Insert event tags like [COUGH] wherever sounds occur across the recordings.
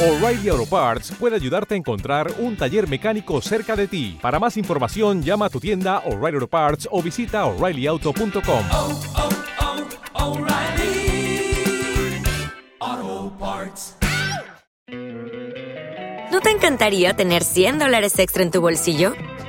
O'Reilly Auto Parts puede ayudarte a encontrar un taller mecánico cerca de ti. Para más información, llama a tu tienda O'Reilly Auto Parts o visita oreillyauto.com. oh, oh, O'Reilly Auto Parts. ¿No te encantaría tener 100 dólares extra en tu bolsillo?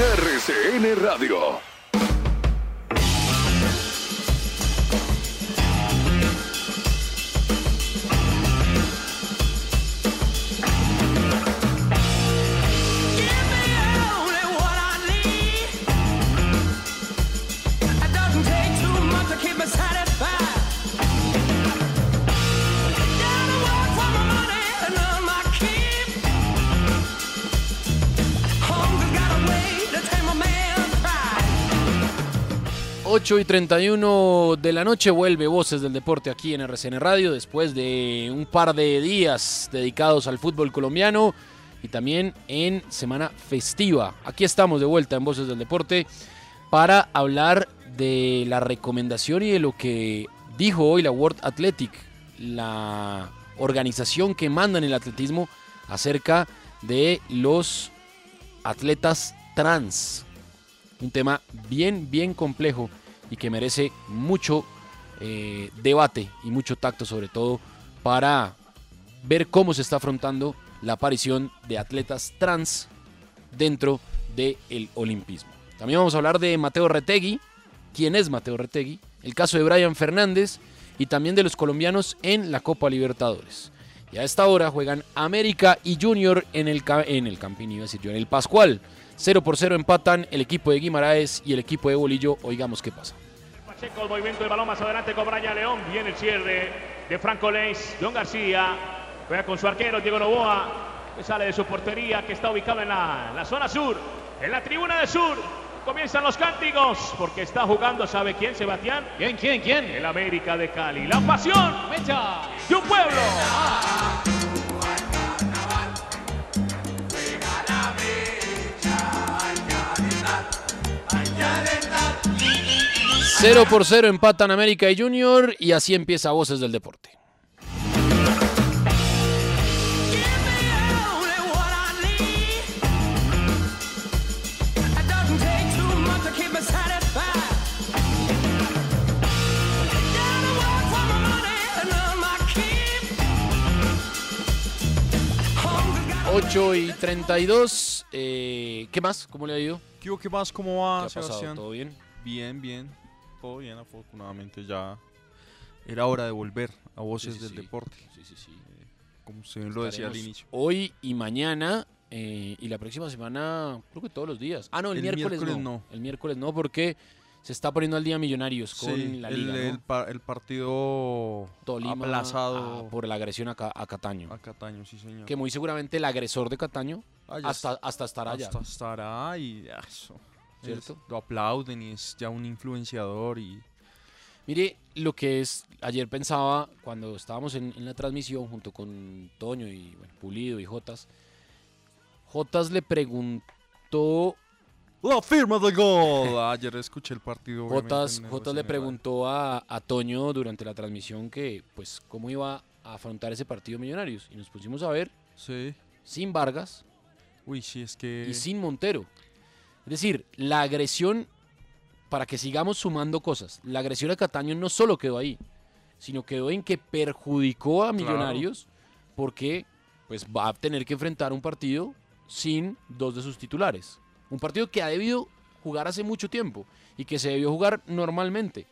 RCN Radio. 8 y 31 de la noche vuelve Voces del Deporte aquí en RCN Radio después de un par de días dedicados al fútbol colombiano y también en semana festiva. Aquí estamos de vuelta en Voces del Deporte para hablar de la recomendación y de lo que dijo hoy la World Athletic, la organización que manda en el atletismo acerca de los atletas trans un tema bien, bien complejo y que merece mucho eh, debate y mucho tacto sobre todo para ver cómo se está afrontando la aparición de atletas trans dentro del olimpismo. También vamos a hablar de Mateo Retegui, quién es Mateo Retegui, el caso de Brian Fernández y también de los colombianos en la Copa Libertadores. Y a esta hora juegan América y Junior en el, en el Campín, yo, en el Pascual. 0 por 0 empatan el equipo de Guimaraes y el equipo de Bolillo. Oigamos qué pasa. Pacheco, el movimiento del balón más adelante con Brian León. Viene el cierre de Franco Leis. John García juega con su arquero Diego Novoa, que sale de su portería, que está ubicado en la, en la zona sur, en la tribuna de sur. Comienzan los cánticos, porque está jugando, ¿sabe quién, Sebastián? ¿Quién, quién, quién? El América de Cali. La pasión de un pueblo. 0 por 0 empatan América y Junior y así empieza Voces del Deporte. 8 y 32. eh, ¿Qué más? ¿Cómo le ha ido? ¿Qué, más? ¿Cómo va, ¿Qué ha pasado? Sebastián? ¿Todo bien? Bien, bien. Todo bien, afortunadamente ya era hora de volver a Voces Sí, sí, del sí. Deporte. Sí, sí, sí. Como usted lo decía al inicio. Hoy y mañana eh, y la próxima semana, creo que todos los días. Ah, no, el, El miércoles, miércoles no. no. El miércoles no, porque se está poniendo al día Millonarios con Sí, la el, liga. ¿no? el pa- el partido Tolima aplazado ah, por la agresión a, a Cataño. a Cataño, sí señor. Que muy seguramente el agresor de Cataño Ah, hasta, hasta estará allá. hasta estará y ya, eso. ¿Cierto? Es- lo aplauden y es ya un influenciador y Mire lo que es, ayer pensaba cuando estábamos en, en la transmisión junto con Toño y bueno, Pulido y Jotas. Jotas le preguntó, la firma del gol. [LAUGHS] Ayer escuché el partido. Jotas, Jotas le preguntó a, a Toño durante la transmisión que pues cómo iba a afrontar ese partido Millonarios. Y nos pusimos a ver Sí. sin Vargas Uy, sí, es que y sin Montero. Es decir, la agresión, para que sigamos sumando cosas, la agresión a Cataño no solo quedó ahí, sino quedó en que perjudicó a Millonarios porque pues va a tener que enfrentar un partido sin dos de sus titulares. Un partido que ha debido jugar hace mucho tiempo y que se debió jugar normalmente.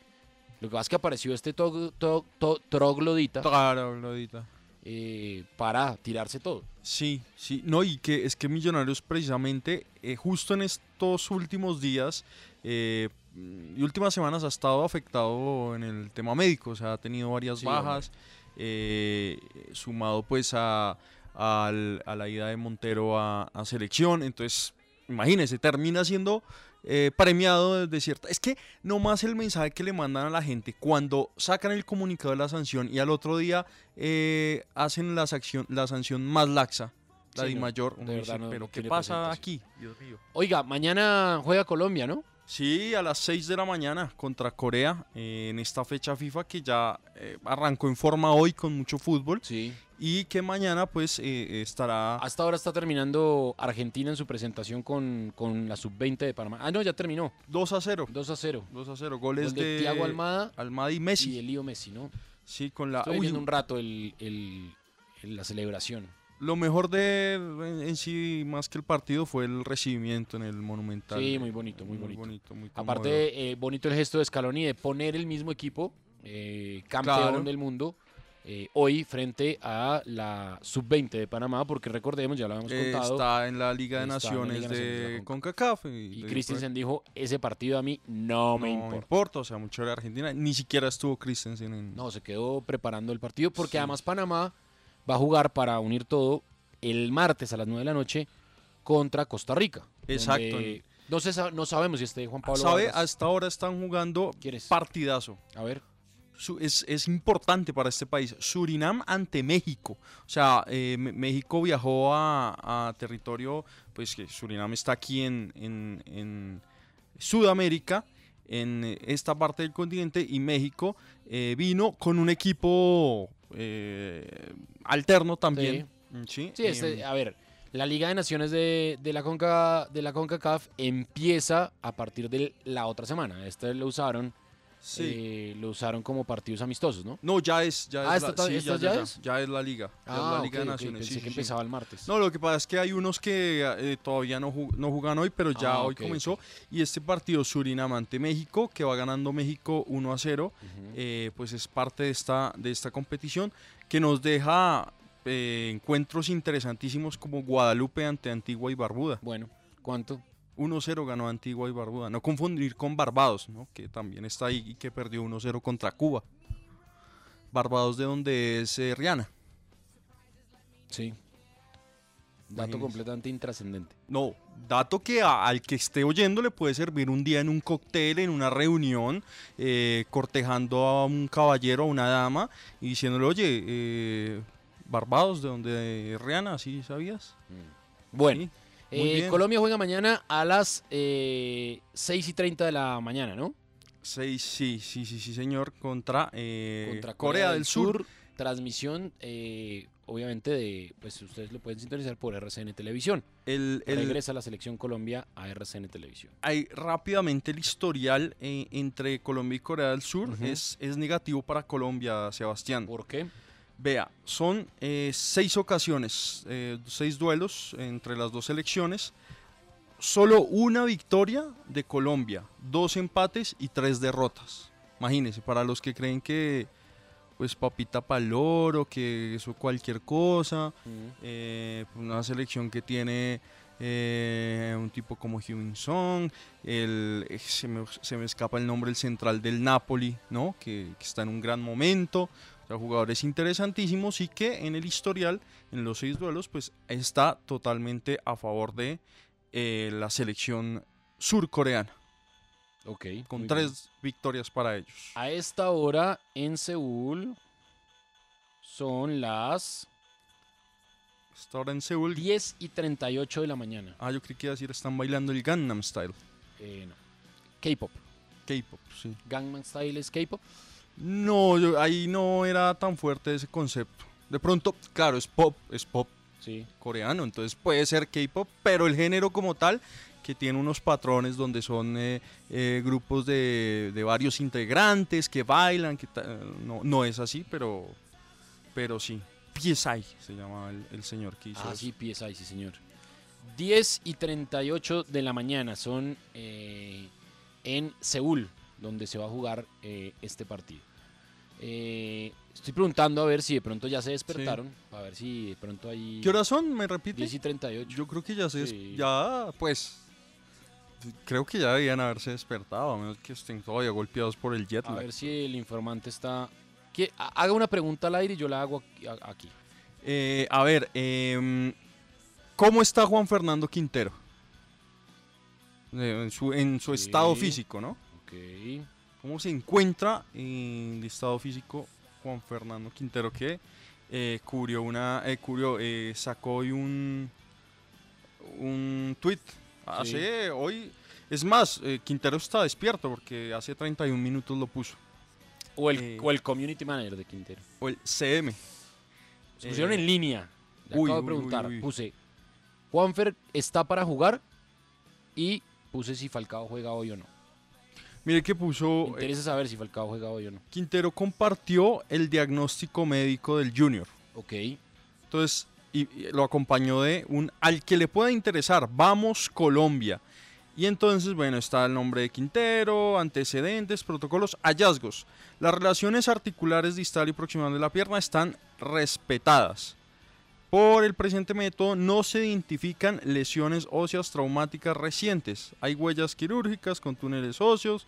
Lo que pasa es que apareció este to- to- to- troglodita Claro, Glodita. eh, para tirarse todo. Sí, sí, no, y que es que Millonarios precisamente, eh, justo en estos últimos días eh, y últimas semanas ha estado afectado en el tema médico, o sea, ha tenido varias Sí, bajas, eh, sumado pues a, la ida de Montero a, a selección. Entonces, imagínense, termina siendo eh, premiado desde cierta... Es que nomás el mensaje que le mandan a la gente cuando sacan el comunicado de la sanción y al otro día eh, hacen la, sanción, la sanción más laxa, la Sí, no, mayor, uno verdad dice, no- pero no ¿qué pasa aquí? Dios mío. Oiga, mañana juega Colombia, ¿no? Sí, a las 6 de la mañana contra Corea eh, en esta fecha FIFA que ya eh, arrancó en forma hoy con mucho fútbol Sí. y que mañana pues eh, estará Hasta ahora está terminando Argentina en su presentación con, con la sub-20 de Panamá. Ah, no, ya terminó. 2 a 0. 2 a 0. 2 a 0, goles Gol de de, Thiago Almada Almada y Messi. Y el lío Messi, ¿no? Sí, con la Estoy uy, un rato el, el- el- la celebración. Lo mejor de en, sí más que el partido fue el recibimiento en el Monumental. Sí, muy bonito, muy bonito. muy. Aparte, eh, bonito el gesto de Scaloni de poner el mismo equipo, eh, campeón Claro. del mundo, eh, hoy frente a la sub-20 de Panamá, porque recordemos, ya lo habíamos Eh, contado, está en la Liga de Naciones Liga de de CONCACAF. y Christensen dijo, ese partido a mí no me no importa. o sea, mucho de Argentina. Ni siquiera estuvo Christensen en... No, se quedó preparando el partido, porque Sí. además Panamá va a jugar para unir todo el martes a las 9 de la noche contra Costa Rica. Exacto. No, se no sabemos si esté Juan Pablo ¿Sabe? Vargas. Hasta ahora están jugando partidazo. A ver. Es, es importante para este país. Surinam ante México. O sea, eh, México viajó a, a territorio, pues que Surinam está aquí en, en- en Sudamérica, en esta parte del continente, y México eh, vino con un equipo eh, alterno también. Sí, Sí, este, Em, a ver, la Liga de Naciones de, de la Conca, de la CONCACAF empieza a partir de la otra semana. Este lo usaron, sí. eh, lo usaron como partidos amistosos, ¿no? No, ya es, ya Ah, es, la, sí, esta ya, ya ya, es? ya es la liga, ya es Ah, la Liga ok, de Naciones. pensé sí, que empezaba el martes. No, lo que pasa es que hay unos que eh, todavía no, jug- no jugan hoy, pero ya Ah, hoy ok, comenzó. Y este partido Surinam ante México, que va ganando México 1 a 0, Ujú. eh, pues es parte de esta, de esta competición que nos deja eh, encuentros interesantísimos como Guadalupe ante Antigua y Barbuda. Bueno, ¿cuánto? 1-0 ganó Antigua y Barbuda. No confundir con Barbados, ¿no? que también está ahí y que perdió 1-0 contra Cuba. Barbados de donde es eh, Rihanna. Sí. Dato completamente intrascendente. No, dato que a- al que esté oyendo le puede servir un día en un cóctel, en una reunión, eh, cortejando a un caballero, a una dama, y diciéndole, oye, eh, Barbados, de donde es Rihanna, ¿sí sabías? Bueno, Sí, muy eh. Colombia juega mañana a las eh, 6 y 30 de la mañana, ¿no? Seis, sí, sí, sí, sí, señor, contra, eh, Contra Corea, del Sur. Transmisión, eh, obviamente, de, pues ustedes lo pueden sintonizar por RCN Televisión. El, el- Regresa la selección Colombia a RCN Televisión. hay rápidamente el historial entre Colombia y Corea del Sur es, es negativo para Colombia, Sebastián. ¿Por qué? Vea, son eh, seis ocasiones, eh, seis duelos entre las dos selecciones. Solo una victoria de Colombia, dos empates y tres derrotas. Imagínense, para los que creen que, pues, papita paloro, que eso cualquier cosa. eh, una selección que tiene eh, un tipo como Song, el, eh, se, me, se me escapa el nombre, el central del Napoli, ¿no? Que, que está en un gran momento. O sea, jugadores interesantísimos y que en el historial, en los seis duelos, pues está totalmente a favor de eh, la selección surcoreana, Ok. con tres bien. victorias para ellos. A esta hora en Seúl son las Hasta ahora en Seúl. 10 y 38 de la mañana. Ah, yo creí que iba a decir, están bailando el Gangnam Style. Eh, no. K-pop. K-pop, sí. Gangnam Style es K-pop. No, yo- ahí no era tan fuerte ese concepto. De pronto, claro, es pop, es pop Sí. coreano, entonces puede ser K-pop, pero el género como tal, que tiene unos patrones donde son eh, eh, grupos de, de varios integrantes que bailan, que no, no es así, pero, pero sí. PSI se llama el, el señor que hizo Ah, eso. sí, PSI, sí, señor. 10 y 38 de la mañana son eh, en Seúl, donde se va a jugar eh, este partido. Eh, estoy preguntando a ver si de pronto ya se despertaron, a ver si de pronto hay ¿Qué horas son? ¿Me repite? 10 y 38. Yo creo que ya se... Sí. Ya, pues... Creo que ya debían haberse despertado, a menos que estén todavía golpeados por el jet A lag. ver si el informante está... ha- Haga una pregunta al aire y yo la hago aquí. a-. Eh, a ver, em, ¿cómo está Juan Fernando Quintero? En su, en su Sí. estado físico, ¿no? Ok. ¿Cómo se encuentra en el estado físico Juan Fernando Quintero que eh, cubrió una, eh, cubrió, eh, sacó hoy un, un tweet hace hoy, es más, eh, Quintero está despierto porque hace 31 minutos lo puso, O el, Eh. o el community manager de Quintero. o el CM. Se pusieron en línea. Le uy, acabo de preguntar. uy, uy. Puse, Juanfer está para jugar y puse si Falcao juega hoy o no. Mire que Me puso, eh, interesa saber si Falcao juega hoy o no. Quintero compartió el diagnóstico médico del Junior. Ok. Entonces, y, y lo acompañó de un al que le pueda interesar, vamos Colombia. Y entonces, bueno, está el nombre de Quintero, antecedentes, protocolos, hallazgos. Las relaciones articulares distal y proximal de la pierna están respetadas. Por el presente método no se identifican lesiones óseas traumáticas recientes. Hay huellas quirúrgicas con túneles óseos,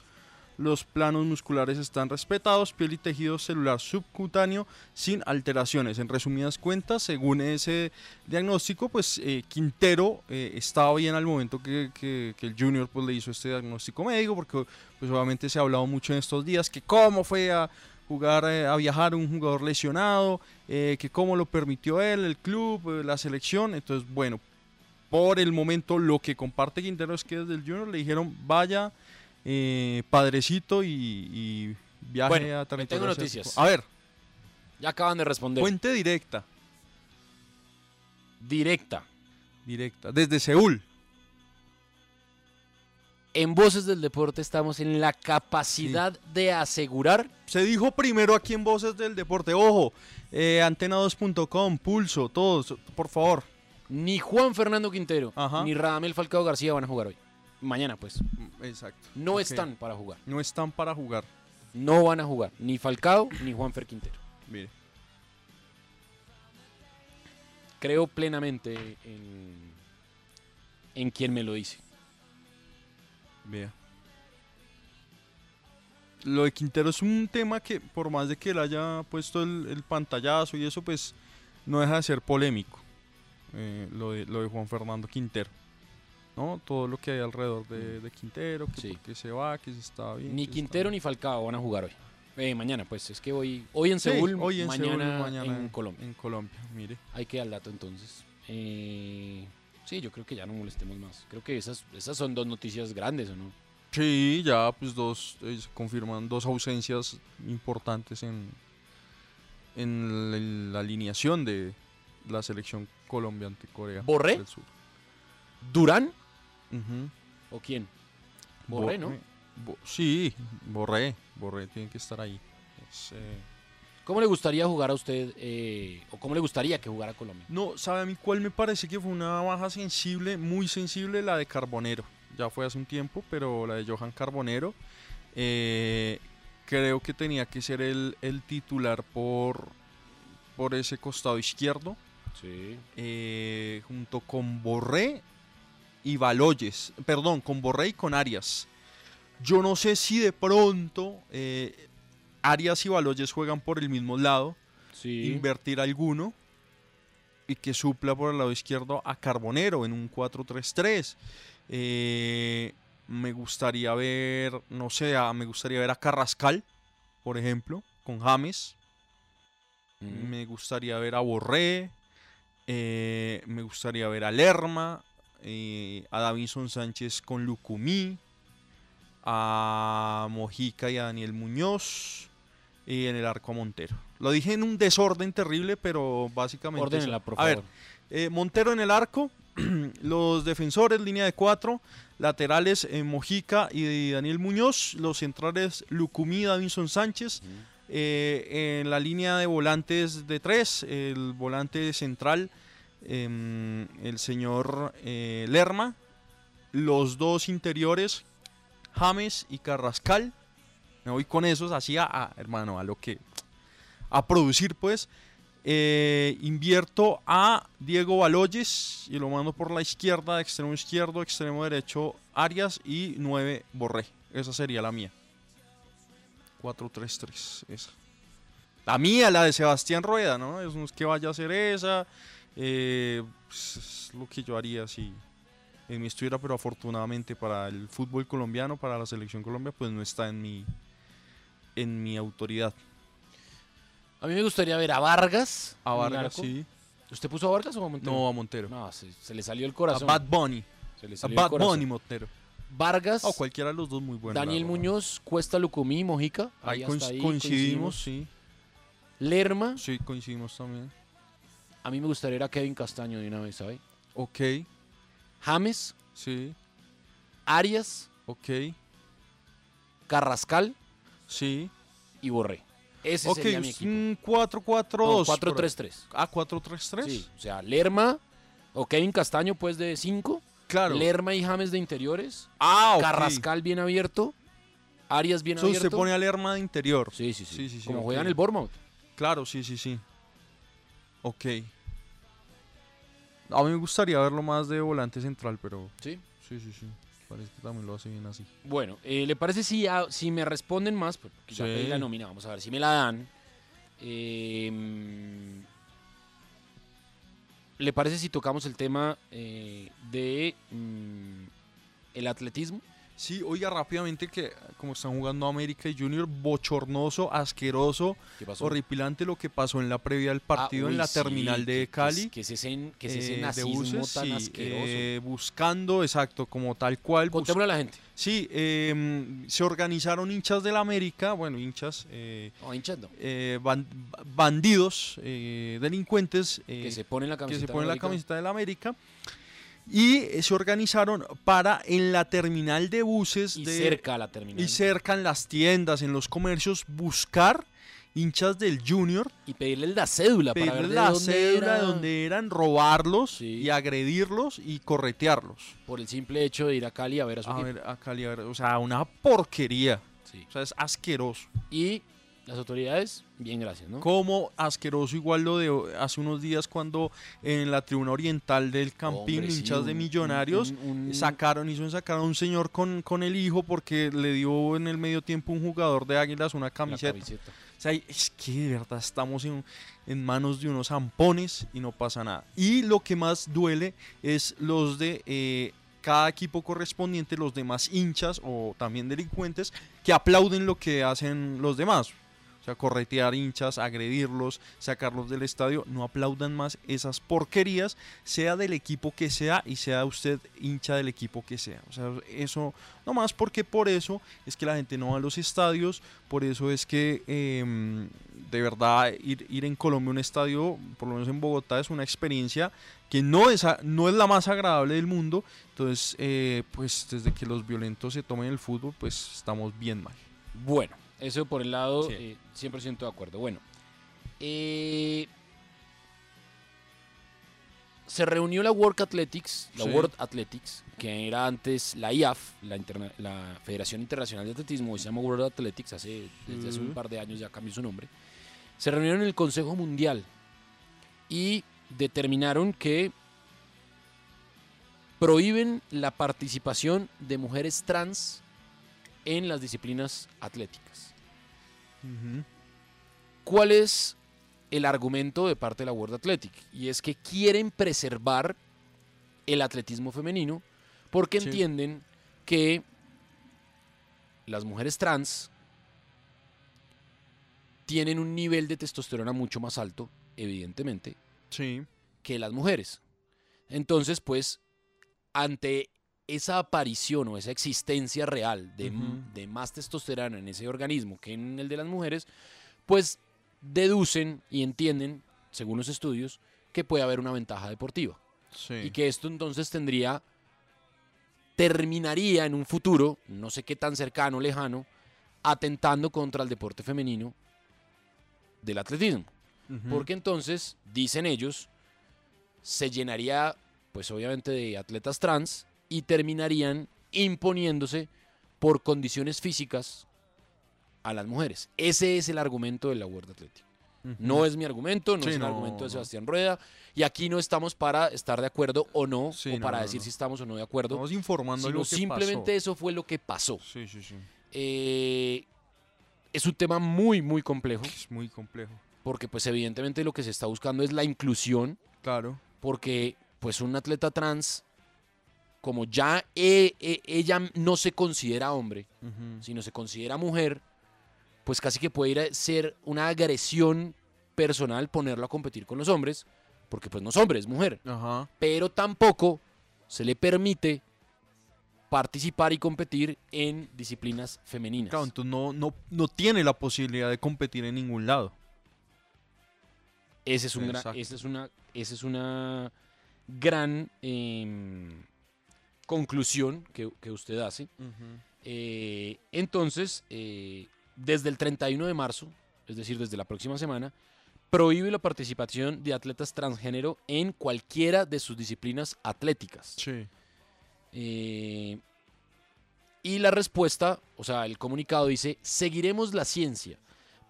los planos musculares están respetados, piel y tejido celular subcutáneo sin alteraciones. En resumidas cuentas, según ese diagnóstico, pues eh, Quintero eh, estaba bien al momento que, que- el Junior pues, le hizo este diagnóstico médico, porque pues obviamente se ha hablado mucho en estos días que cómo fue a jugar, eh, a viajar un jugador lesionado, eh, que cómo lo permitió él, el club, eh, la selección. Entonces, bueno, por el momento lo que comparte Quintero es que desde el Junior le dijeron vaya eh, padrecito y, y viaje Bueno, a tengo asiático". noticias. A ver, Ya acaban de responder. fuente directa, Directa. directa, desde Seúl. En Voces del Deporte estamos en la capacidad de asegurar Se dijo primero aquí en Voces del Deporte, ojo, eh, antena2.com, Pulso, todos, por favor. ni Juan Fernando Quintero Ajá. ni Radamel Falcao García van a jugar hoy. Mañana, pues. Exacto. No están para jugar. No están para jugar. No van a jugar. Ni Falcao ni Juanfer Quintero. Mire. Creo plenamente en, en quien me lo dice. Vea. Lo de Quintero es un tema que, por más de que él haya puesto el, el pantallazo y eso, pues no deja de ser polémico. eh, lo, de, lo de Juan Fernando Quintero. ¿No? Todo lo que hay alrededor de, de Quintero, que Sí. se va, que se está bien. Ni que Quintero ni Falcao van a jugar hoy. Eh, mañana, pues es que hoy, hoy en Sí, Seúl, hoy en mañana, Seúl, mañana en Colombia. En Colombia, mire. Ahí queda el dato entonces. Eh, sí, yo creo que ya no molestemos más. Creo que esas, esas son dos noticias grandes, ¿o no? Sí, ya pues dos, eh, se confirman dos ausencias importantes en, en la, la alineación de la selección Colombia ante Corea ¿Borré? del Sur. ¿Durán o quién? Borré, ¿no? Bo- sí, Borré, Borré tiene que estar ahí. Es, eh, ¿Cómo le gustaría jugar a usted eh, o cómo le gustaría que jugara Colombia? No, ¿sabe a mí cuál me parece que fue una baja sensible, muy sensible? La de Carbonero. Ya fue hace un tiempo, pero la de Johan Carbonero. eh, creo que tenía que ser el, el titular por, por ese costado izquierdo, Sí. eh, junto con Borré y Baloyes. Perdón, con Borré y con Arias. Yo no sé si de pronto eh, Arias y Baloyes juegan por el mismo lado Sí. invertir alguno y que supla por el lado izquierdo a Carbonero en un 4-3-3. Eh, me gustaría ver, no sé, a- me gustaría ver a Carrascal, por ejemplo, con James. Mm. Me gustaría ver a Borré. eh, me gustaría ver a Lerma. eh, a Davinson Sánchez con Lucumí. A Mojica y a Daniel Muñoz. Y en el arco a Montero. Lo dije en un desorden terrible, pero básicamente. Ordénela, eso. por A ver, favor. eh, Montero en el arco. [CLEARS THROAT] los defensores, línea de cuatro. Laterales, eh, Mojica y Daniel Muñoz. Los centrales, Lucumí y Davinson Sánchez. Eh, en la línea de volantes de tres, el volante central, em, el señor eh, Lerma. Los dos interiores, James y Carrascal. Me voy con esos, así a, hermano, a lo que. a producir, pues. Eh, invierto a Diego Baloyes y lo mando por la izquierda, extremo izquierdo, extremo derecho Arias y 9 Borré. Esa sería la mía. 4-3-3, esa. La mía, la de Sebastián Rueda, ¿no? Es que vaya a hacer esa. eh, pues, es lo que yo haría si en mi estuviera, pero afortunadamente para el fútbol colombiano, para la selección Colombia, pues no está en mi, en mi autoridad. A mí me gustaría ver a Vargas. A el Vargas, sí. ¿Usted puso a Vargas o a Montero? No, a Montero. No, se, se le salió el a corazón. Bad Bunny. Se le A salió el Bad corazón. Bunny Montero. Vargas, O cualquiera de los dos muy buenos. Daniel. Muñoz, Cuesta Lucumí, Mojica. Ahí coincidimos, sí. Lerma. Sí, coincidimos también. A mí me gustaría ir a Kevin Castaño de una vez, ¿sabe? Ok, James, sí, Arias, ok, Carrascal sí. y Borré. Ese Ok, sería mi es equipo. un 4-4-2. No, por ahí. 4-3-3. Ah, 4-3-3. Sí, o sea, Lerma o Kevin Castaño, pues de 5. Claro. Lerma y James de interiores. ah, ok. Carrascal bien abierto. Arias bien O sea, abierto. usted pone a Lerma de interior. Sí, sí, sí. Sí, sí, sí, Como ok. juega en el Bournemouth. Claro, sí, sí, sí. Ok. A mí me gustaría verlo más de volante central, pero Sí. sí, sí, sí. Parece que también lo hace bien así. Bueno, eh, ¿le parece si, a- si me responden más? Porque ya Sí. pedí la nómina, vamos a ver si me la dan. Eh, ¿Le parece si tocamos el tema eh, de mm, el atletismo? Sí, oiga rápidamente que como están jugando América y Junior, bochornoso, asqueroso, horripilante lo que pasó en la previa del partido Ah, en la sí, terminal que- de que es- Cali. Que es ese, que es ese eh, de buses, tan sí, asqueroso. eh, buscando, exacto, como tal cual. Contémosle a la gente. Sí, eh, se organizaron hinchas del América, bueno, hinchas, eh, No, hinchas no. ban- bandidos, eh, delincuentes eh, Que se ponen la que camiseta. se ponen la América. camiseta del América. Y eh, se organizaron para en la terminal de buses Y de, cerca a la terminal. y cerca en las tiendas, en los comercios, buscar hinchas del Junior, Y pedirle la cédula para ver de la dónde cédula era, de donde eran, robarlos Sí. y agredirlos y corretearlos. Por el simple hecho de ir a Cali a ver a su A equipo. ver, a Cali, a ver, o sea, una porquería. Sí. O sea, es asqueroso. Y las autoridades, bien, gracias, ¿no? Como asqueroso igual lo de hace unos días cuando en la tribuna oriental del Campín, Hombre, sí, hinchas de millonarios, un- un- sacaron, hizo sacaron a un señor con, con el hijo porque le dio en el medio tiempo un jugador de Águilas una camiseta. O sea, es que de verdad estamos en, en manos de unos zampones y no pasa nada. Y lo que más duele es los de eh, cada equipo correspondiente, los demás hinchas o también delincuentes, que aplauden lo que hacen los demás. O sea, corretear hinchas, agredirlos, sacarlos del estadio, no aplaudan más esas porquerías, sea del equipo que sea y sea usted hincha del equipo que sea. O sea, eso, no más porque por eso es que la gente no va a los estadios, por eso es que em, de verdad ir, ir en Colombia a un estadio, por lo menos en Bogotá, es una experiencia que no es, no es la más agradable del mundo. Entonces, eh, pues desde que los violentos se tomen el fútbol, pues estamos bien mal. Bueno, eso por el lado, Sí. eh, 100% de acuerdo. Bueno, eh, se reunió la World Athletics, la Sí. World Athletics, que era antes la IAF, la, interna- la Federación Internacional de Atletismo, se llama World Athletics, hace, desde hace un par de años ya cambió su nombre. Se reunieron en el Consejo Mundial y determinaron que prohíben la participación de mujeres trans en las disciplinas atléticas. ¿Cuál es el argumento de parte de la World Athletic? Y es que quieren preservar el atletismo femenino porque Sí. entienden que las mujeres trans tienen un nivel de testosterona mucho más alto, evidentemente, Sí. que las mujeres. Entonces, pues, ante esa aparición o esa existencia real de, de más testosterona en ese organismo que en el de las mujeres, pues deducen y entienden, según los estudios, que puede haber una ventaja deportiva. Sí. Y que esto entonces tendría, terminaría en un futuro, no sé qué tan cercano o lejano, atentando contra el deporte femenino del atletismo. Porque entonces, dicen ellos, se llenaría, pues obviamente, de atletas trans y terminarían imponiéndose por condiciones físicas a las mujeres. Ese es el argumento de la World Athletic. No es mi argumento, no Sí, es el no, argumento de. Sebastián Rueda. Y aquí no estamos para estar de acuerdo o no, Sí, o no, para no, decir si estamos o no de acuerdo, Estamos informando sino lo que simplemente pasó. eso fue lo que pasó. Sí, sí, sí. Eh, es un tema muy, muy complejo, Es muy complejo. porque pues evidentemente lo que se está buscando es la inclusión, Claro. porque pues un atleta trans, como ya e- e- ella no se considera hombre, sino se considera mujer, pues casi que puede ir a ser una agresión personal ponerlo a competir con los hombres, porque pues no es hombre, es mujer. Pero tampoco se le permite participar y competir en disciplinas femeninas. Claro, entonces no, no, no tiene la posibilidad de competir en ningún lado. Ese es un gran- esa es una, esa es una gran em, conclusión que, que usted hace. Eh, entonces, eh, desde el 31 de marzo, es decir, desde la próxima semana, prohíbe la participación de atletas transgénero en cualquiera de sus disciplinas atléticas. Sí. Eh, y la respuesta, o sea, el comunicado dice, seguiremos la ciencia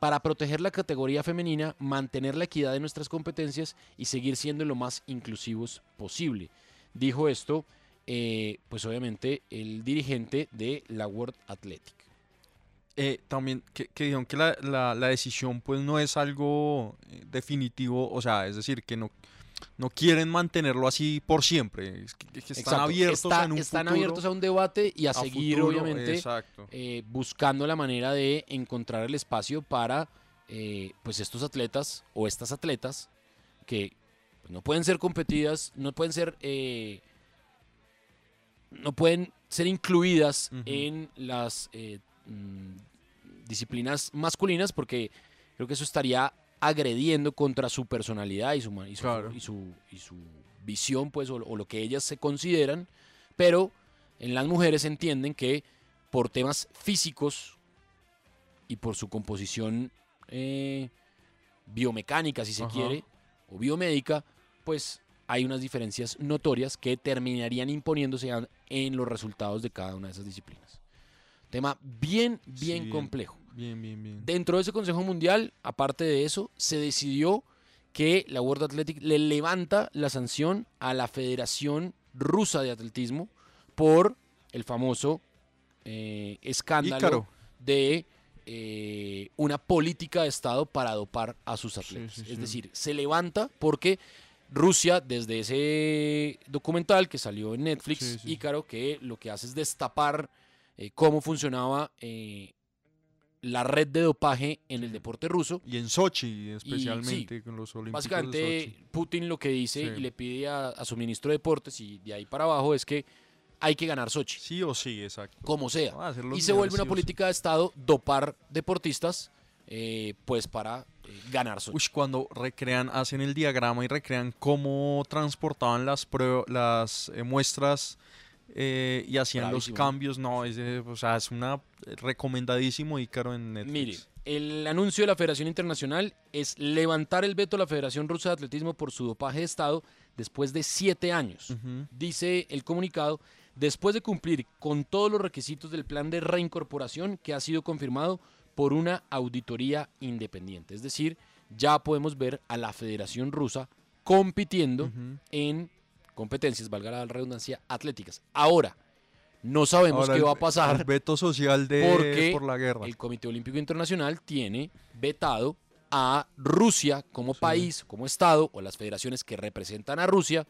para proteger la categoría femenina, mantener la equidad de nuestras competencias y seguir siendo lo más inclusivos posible. Dijo esto, eh, pues obviamente, el dirigente de la World Athletic. Eh, también que, que dijeron que la, la- la decisión pues no es algo eh, definitivo, o sea, es decir, que no, no quieren mantenerlo así por siempre, es que, que están Exacto, abiertos está- en un están futuro, abiertos a un debate y a, a seguir, futuro, obviamente, eh, buscando la manera de encontrar el espacio para pues estos atletas o estas atletas que pues, no pueden ser competidas, no pueden ser eh, no pueden ser incluidas en las eh, mm, disciplinas masculinas porque creo que eso estaría agrediendo contra su personalidad y su, y su, Claro. y su, y su visión, pues, o, o lo que ellas se consideran, pero en las mujeres entienden que por temas físicos y por su composición eh, biomecánica, si se Ajá. quiere, o biomédica, pues hay unas diferencias notorias que terminarían imponiéndose en los resultados de cada una de esas disciplinas. Tema bien, bien Sí, complejo. Bien, bien, bien. Dentro de ese Consejo Mundial, aparte de eso, se decidió que la World Athletic le levanta la sanción a la Federación Rusa de Atletismo por el famoso eh, escándalo Ícaro. de eh, una política de Estado para dopar a sus atletas. sí, es decir, se levanta porque Rusia, desde ese documental que salió en Netflix, Sí, sí. Ícaro, que lo que hace es destapar eh, cómo funcionaba eh, la red de dopaje en el deporte ruso. Y en Sochi, especialmente con los Olímpicos de Básicamente, Sochi. Putin lo que dice y le pide a, a su ministro de deportes y de ahí para abajo es que hay que ganar Sochi, Sí o sí, exacto. como sea. Y se vuelve una sí o sí. política de Estado dopar deportistas eh, pues para ganar Sochi. Uy, cuando recrean, hacen el diagrama y recrean cómo transportaban las, las eh, muestras eh, y hacían Bravísimo. los cambios, no, es, de- o sea, es una recomendadísimo Ícaro en Netflix. Mire, el anuncio de la Federación Internacional es levantar el veto a la Federación Rusa de Atletismo por su dopaje de Estado después de siete años. Dice el comunicado, después de cumplir con todos los requisitos del plan de reincorporación que ha sido confirmado por una auditoría independiente. Es decir, ya podemos ver a la Federación Rusa compitiendo en competencias, valga la redundancia, atléticas. Ahora, no sabemos Ahora qué el- va a pasar El veto social de porque por la guerra. el Comité Olímpico Internacional tiene vetado a Rusia como país, como Estado, o las federaciones que representan a Rusia,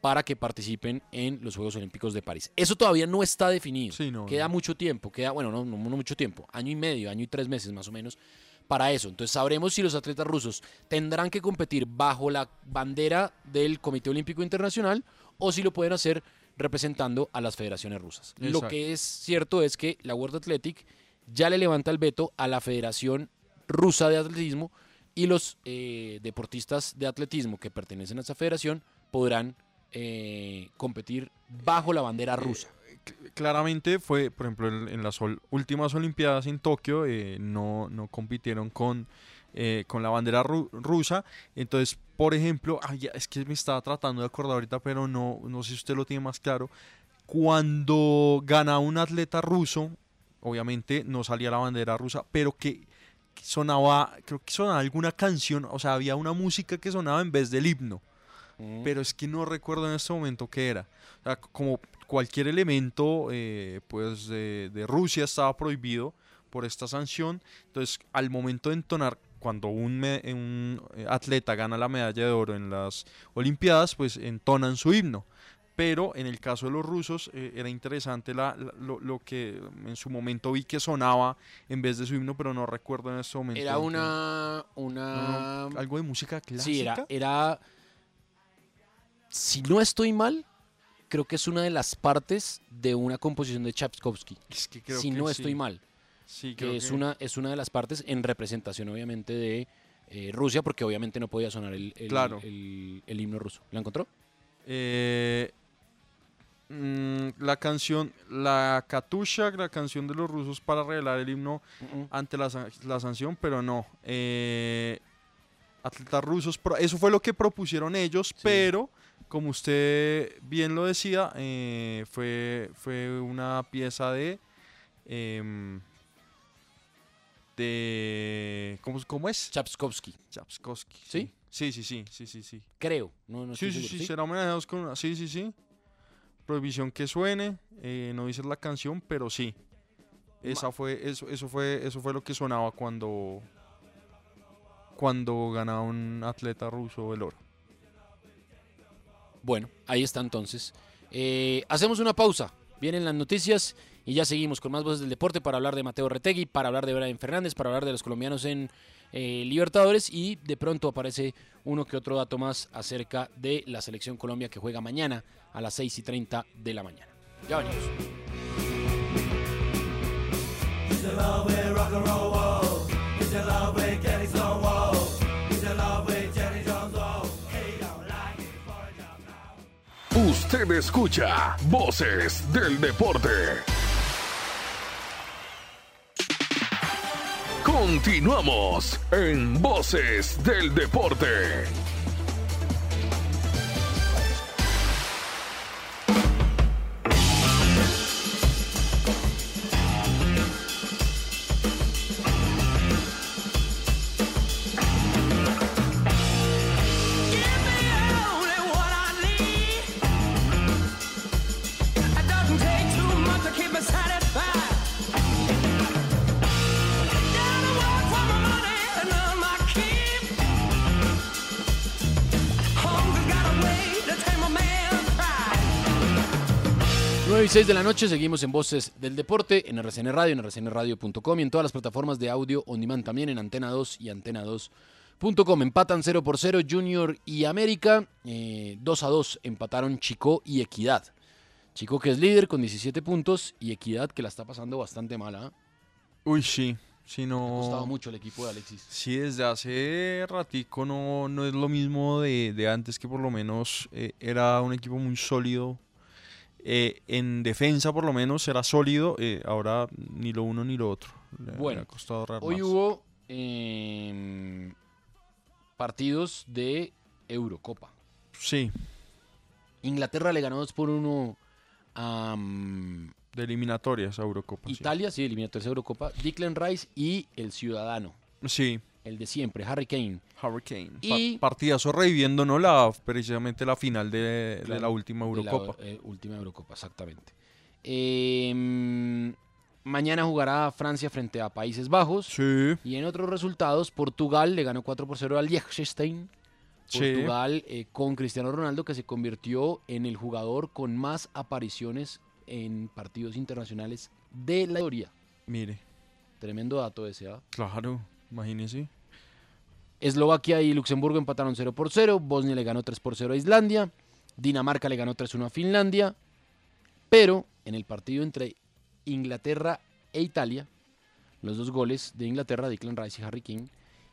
para que participen en los Juegos Olímpicos de París. Eso todavía no está definido. Sí, no, queda no. mucho tiempo, queda, bueno, no, no, no mucho tiempo, año y medio, año y tres meses más o menos, para eso. Entonces sabremos si los atletas rusos tendrán que competir bajo la bandera del Comité Olímpico Internacional o si lo pueden hacer representando a las federaciones rusas. Lo que es cierto es que la World Athletic ya le levanta el veto a la Federación Rusa de Atletismo y los eh, deportistas de atletismo que pertenecen a esa federación podrán eh, competir bajo la bandera rusa. Claramente fue, por ejemplo, en, en las ol- últimas Olimpiadas en Tokio, eh, no, no compitieron con, eh, con la bandera ru- rusa. Entonces, por ejemplo, ay, es que me estaba tratando de acordar ahorita, pero no, no sé si usted lo tiene más claro. Cuando gana un atleta ruso, obviamente no salía la bandera rusa, pero que sonaba, creo que sonaba alguna canción, o sea, había una música que sonaba en vez del himno Mm. pero es que no recuerdo en este momento qué era. O sea, como cualquier elemento, eh, pues de, de Rusia estaba prohibido, por esta sanción. Entonces, al momento de entonar, cuando un, me- un, eh, atleta gana la medalla de oro en las Olimpiadas, pues entonan su himno. Pero en el caso de los rusos eh, era interesante la- la- lo, lo que en su momento vi que sonaba en vez de su himno, pero no recuerdo en este momento. Era una. una no, algo de música clásica. Sí, era, era. Si no estoy mal, creo que es una de las partes de una composición de Tchaikovsky. Es que creo Si que no sí. estoy mal. Sí, que creo es, Una, es una de las partes en representación, obviamente, de eh, Rusia, porque obviamente no podía sonar el, el- Claro. el- el himno ruso. ¿La encontró? Eh, mm, la canción, la Katusha, la canción de los rusos para revelar el himno ante la, la sanción, pero no. Eh, atletas rusos, eso fue lo que propusieron ellos, pero como usted bien lo decía, eh, fue, fue una pieza de... em, de ¿cómo, cómo es? Tchaikovsky, Chapskovsky. ¿Sí? Sí, sí, sí, sí, sí, sí. creo. No, no Sí, sí, seguro, sí, será homenajeados con una. Sí, sí, sí. Prohibición que suene. eh, no dice la canción, pero sí. Esa fue, eso, eso fue, eso fue lo que sonaba cuando. Cuando ganaba un atleta ruso el oro. Bueno, ahí está entonces. Eh, hacemos una pausa. Vienen las noticias y ya seguimos con más voces del deporte para hablar de Mateo Retegui, para hablar de Brian Fernández, para hablar de los colombianos en eh, Libertadores y de pronto aparece uno que otro dato más acerca de la selección Colombia que juega mañana a las 6 y 30 de la mañana. Ya venimos. Usted escucha Voces del Deporte. Continuamos en Voces del Deporte. Y 6 de la noche seguimos en Voces del Deporte, en RCN Radio, en rcnradio.com y en todas las plataformas de audio on demand también en Antena 2 y Antena2.com. Empatan 0 por 0 Junior y América, eh, 2 a 2 empataron Chico y Equidad. Chico que es líder con 17 puntos y Equidad que la está pasando bastante mala. Uy, sí. Ha no. costado mucho el equipo de Alexis. Sí, desde hace ratico no, no es lo mismo de, de antes, que por lo menos eh, era un equipo muy sólido. Eh, en defensa, por lo menos, era sólido. eh, ahora ni lo uno ni lo otro. Le- le Bueno, ha costado Hoy más. hubo eh, partidos de Eurocopa. Sí, Inglaterra le ganó 2 por 1 a mm, de eliminatorias a Eurocopa. sí. Italia, sí, eliminatorias de Eurocopa, Declan Rice y el ciudadano, Sí, el de siempre, Harry Kane. Hurricane. Pa- Y- partidazo reviviendo, ¿no? La, precisamente la final de, la última de la, Eurocopa. eh, última Eurocopa, exactamente. Eh, mm, mañana jugará Francia frente a Países Bajos. Sí, Y en otros resultados, Portugal le ganó 4 por 0 al Liechtenstein. Sí. Portugal eh, con Cristiano Ronaldo que se convirtió en el jugador con más apariciones en partidos internacionales de la historia. mire, Tremendo dato ese. ¿ah? claro, imagínese. Eslovaquia y Luxemburgo empataron 0 por 0. Bosnia le ganó 3 por 0 a Islandia. Dinamarca le ganó 3-1 a Finlandia. Pero en el partido entre Inglaterra e Italia, los dos goles de Inglaterra, Declan Rice y Harry King,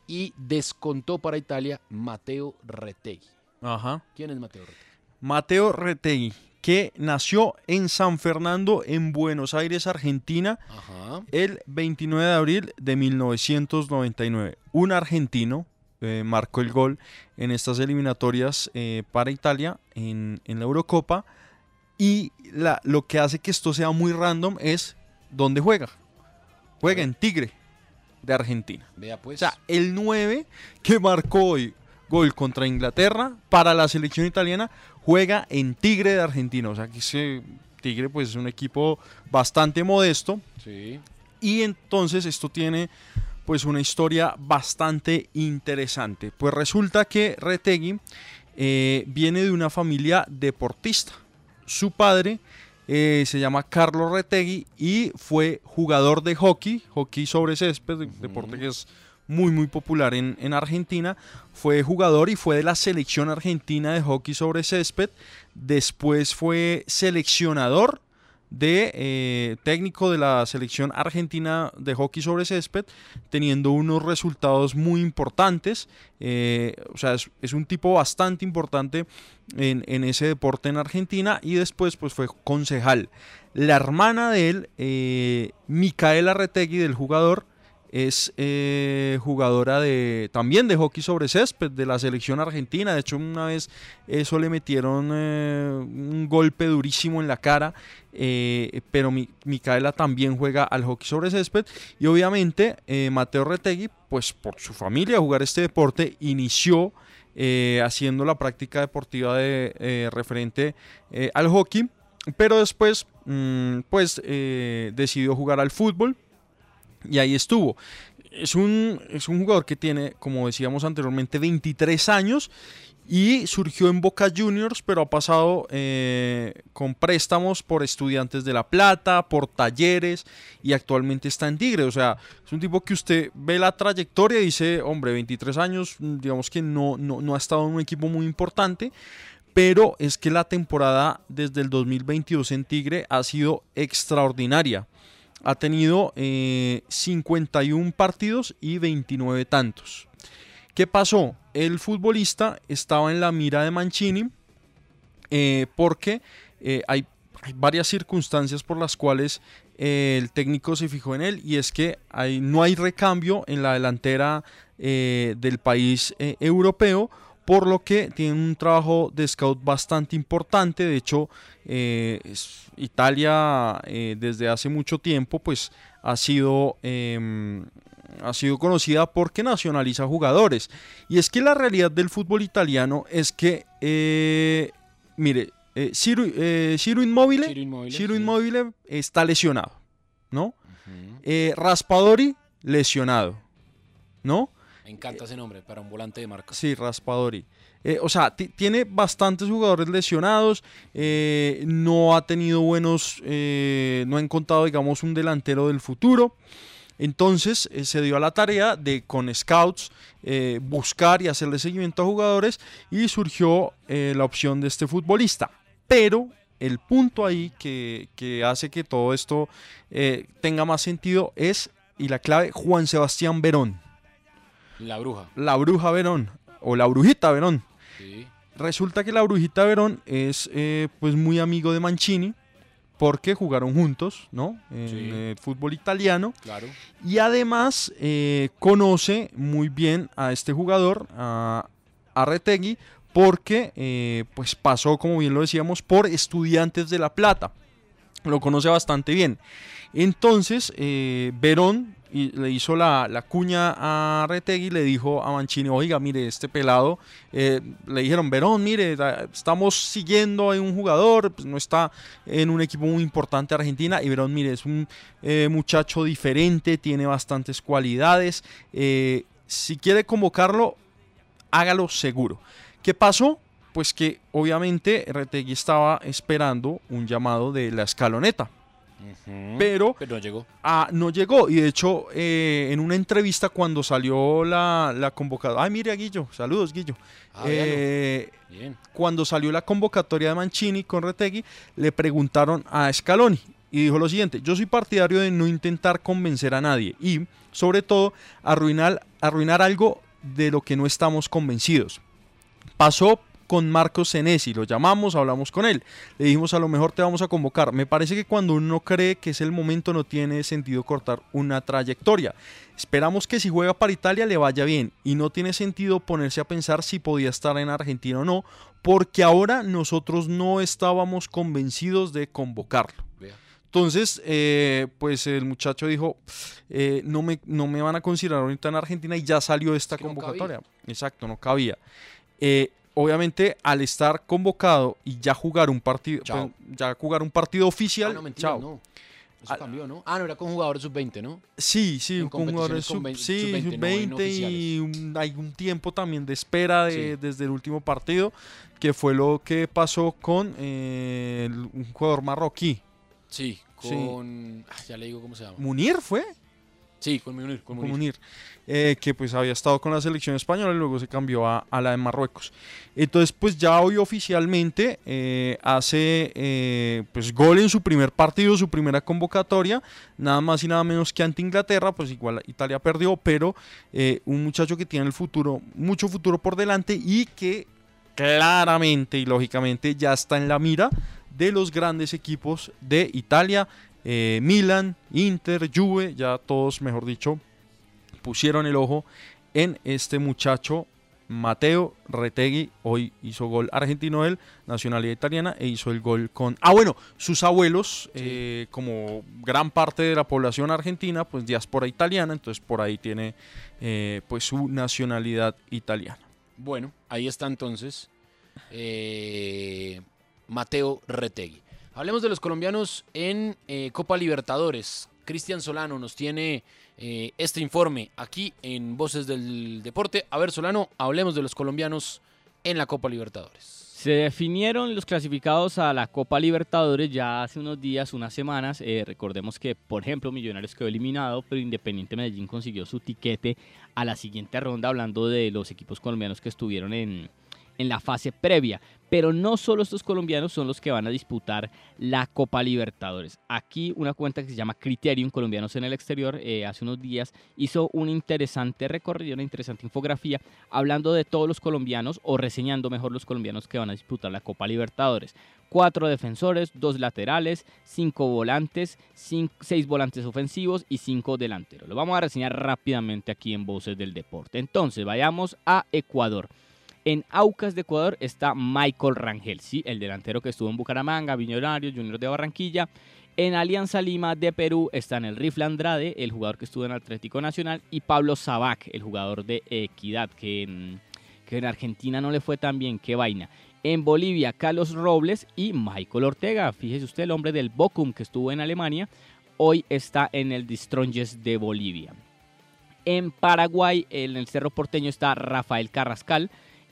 y descontó para Italia Mateo Retegui. Ajá. ¿Quién es Mateo Retegui? Mateo Retegui, que nació en San Fernando, en Buenos Aires, Argentina, Ajá. el 29 de abril de 1999. Un argentino eh, marcó el gol en estas eliminatorias eh, para Italia en, en la Eurocopa. Y la- lo que hace que esto sea muy random es dónde juega. Juega en Tigre de Argentina. Vea pues. O sea, el 9 que marcó hoy gol contra Inglaterra para la selección italiana juega en Tigre de Argentina. O sea, que ese Tigre pues es un equipo bastante modesto. sí. Y entonces esto tiene pues una historia bastante interesante. Pues resulta que Retegui eh, viene de una familia deportista. Su padre eh, se llama Carlos Retegui y fue jugador de hockey, hockey sobre césped, de- deporte que es muy muy popular en, en Argentina. Fue jugador y fue de la selección argentina de hockey sobre césped. Después fue seleccionador de eh, técnico de la selección argentina de hockey sobre césped, teniendo unos resultados muy importantes. eh, o sea, es, un tipo bastante importante en, en ese deporte en Argentina y después pues fue concejal. La hermana de él, eh, Micaela Retegui, del jugador, es eh, jugadora de también de hockey sobre césped de la selección argentina. De hecho, una vez eso le metieron eh, un golpe durísimo en la cara. eh, pero Mi- Micaela también juega al hockey sobre césped. Y obviamente Mateo Retegui, pues por su familia jugar este deporte, inició haciendo la práctica deportiva de referente al hockey. Pero después, mm, pues decidió jugar al fútbol y ahí estuvo. Es un, es un jugador que tiene, como decíamos anteriormente, 23 años y surgió en Boca Juniors, pero ha pasado eh, con préstamos por Estudiantes de La Plata, por Talleres y actualmente está en Tigre. O sea, es un tipo que usted ve la trayectoria y dice, hombre, 23 años, digamos que no, no, no ha estado en un equipo muy importante, pero es que la temporada desde el 2022 en Tigre ha sido extraordinaria ha tenido eh, 51 partidos y 29 tantos. ¿Qué pasó? El futbolista estaba en la mira de Mancini eh, porque eh, hay, hay varias circunstancias por las cuales eh, el técnico se fijó en él y es que hay, no hay recambio en la delantera eh, del país eh, europeo por lo que tiene un trabajo de scout bastante importante. De hecho, eh, Italia eh, desde hace mucho tiempo pues ha sido, em, ha sido conocida porque nacionaliza jugadores. Y es que la realidad del fútbol italiano es que, eh, mire, Ciro, Ciro Immobile, Ciro sí. Immobile está lesionado, ¿no? Raspadori lesionado, ¿no? Me encanta ese nombre para un volante de marca. Sí, Raspadori. Eh, o sea, ti- tiene bastantes jugadores lesionados, eh, no ha tenido buenos, eh, no ha encontrado, digamos, un delantero del futuro. Entonces eh, se dio a la tarea de con scouts eh, buscar y hacerle seguimiento a jugadores y surgió eh, la opción de este futbolista. Pero el punto ahí que, que hace que todo esto eh, tenga más sentido es, y la clave, Juan Sebastián Verón, La bruja. la bruja Verón o la brujita Verón. Sí. Resulta que la brujita Verón es eh, pues muy amigo de Mancini porque jugaron juntos, ¿no? En Sí. el fútbol italiano. Claro. Y además eh, conoce muy bien a este jugador, a, a Retegui, porque eh, pues pasó, como bien lo decíamos, por estudiantes de La Plata. Lo conoce bastante bien. Entonces, eh, Verón y le hizo la, la cuña a Retegui, le dijo a Mancini, oiga, mire, este pelado, eh, le dijeron, Verón, mire, estamos siguiendo a un jugador, pues, no está en un equipo muy importante de Argentina, y Verón, mire, es un eh, muchacho diferente, tiene bastantes cualidades, eh, si quiere convocarlo, hágalo seguro. ¿Qué pasó? Pues que obviamente Retegui estaba esperando un llamado de la escaloneta, Pero Pero no llegó. Ah, no llegó. Y de hecho, eh, en una entrevista cuando salió la, la convocatoria. Ay, mire a Guillo. Saludos, Guillo. Ah, Eh, Bien. cuando salió la convocatoria de Mancini con Retegui, le preguntaron a Scaloni. Y dijo lo siguiente: Yo soy partidario de no intentar convencer a nadie. Y, sobre todo, arruinar, arruinar algo de lo que no estamos convencidos. Pasó con Marcos Senesi, lo llamamos, hablamos con él, le dijimos a lo mejor te vamos a convocar. Me parece que cuando uno cree que es el momento no tiene sentido cortar una trayectoria. Esperamos que si juega para Italia le vaya bien y no tiene sentido ponerse a pensar si podía estar en Argentina o no, porque ahora nosotros no estábamos convencidos de convocarlo. Entonces, eh, pues el muchacho dijo, eh, no, me, no me van a considerar ahorita en Argentina y ya salió esta que no convocatoria. Exacto, no cabía. Eh, obviamente, al estar convocado y ya jugar un partido, pues, ya jugar un partido Ah, oficial, no, mentira, chao. no. Eso a- cambió, ¿no? Ah, no, era con jugadores sub-20, ¿no? Sí, sí, En con jugadores competiciones con sub, sí, sub-20, no sub-20 y un- hay un tiempo también de espera de- Sí. desde el último partido, que fue lo que pasó con eh, un jugador marroquí. Sí, Sí. con... ah, ya le digo cómo se llama. Munir fue, Sí, con Munir. Con con Munir. Eh, que pues había estado con la selección española y luego se cambió a, a la de Marruecos. Entonces pues ya hoy oficialmente eh, hace eh, pues gol en su primer partido, su primera convocatoria, nada más y nada menos que ante Inglaterra, pues igual Italia perdió, pero un muchacho que tiene el futuro, mucho futuro por delante y que claramente y lógicamente ya está en la mira de los grandes equipos de Italia, eh, Milan, Inter, Juve, ya todos, mejor dicho, pusieron el ojo en este muchacho Mateo Retegui. Hoy hizo gol argentino él, nacionalidad italiana, e hizo el gol con... Ah, bueno, sus abuelos, eh, como gran parte de la población argentina, pues diáspora italiana, entonces por ahí tiene eh, pues su nacionalidad italiana. Bueno, ahí está entonces eh, Mateo Retegui. Hablemos de los colombianos en eh, Copa Libertadores. Cristian Solano nos tiene eh, este informe aquí en Voces del Deporte. A ver, Solano, hablemos de los colombianos en la Copa Libertadores. Se definieron los clasificados a la Copa Libertadores ya hace unos días, unas semanas. Eh, recordemos que, por ejemplo, Millonarios quedó eliminado, pero Independiente Medellín consiguió su tiquete a la siguiente ronda, hablando de los equipos colombianos que estuvieron en, en la fase previa. Pero no solo estos colombianos son los que van a disputar la Copa Libertadores. Aquí una cuenta que se llama Criterium Colombianos en el Exterior eh, hace unos días hizo un interesante recorrido, una interesante infografía hablando de todos los colombianos o reseñando mejor los colombianos que van a disputar la Copa Libertadores. Cuatro defensores, dos laterales, cinco volantes, seis volantes ofensivos y cinco delanteros. Lo vamos a reseñar rápidamente aquí en Voces del Deporte. Entonces, vayamos a Ecuador. En Aucas de Ecuador está Michael Rangel, ¿sí? el delantero que estuvo en Bucaramanga, Millonarios, Junior de Barranquilla. En Alianza Lima de Perú están el Rifle Andrade, el jugador que estuvo en Atlético Nacional, y Pablo Sabac, el jugador de Equidad, que que en Argentina no le fue tan bien, qué vaina. En Bolivia, Carlos Robles y Michael Ortega, fíjese usted, el hombre del Bochum que estuvo en Alemania, hoy está en el Distronges de Bolivia. En Paraguay, en el Cerro Porteño está Rafael Carrascal.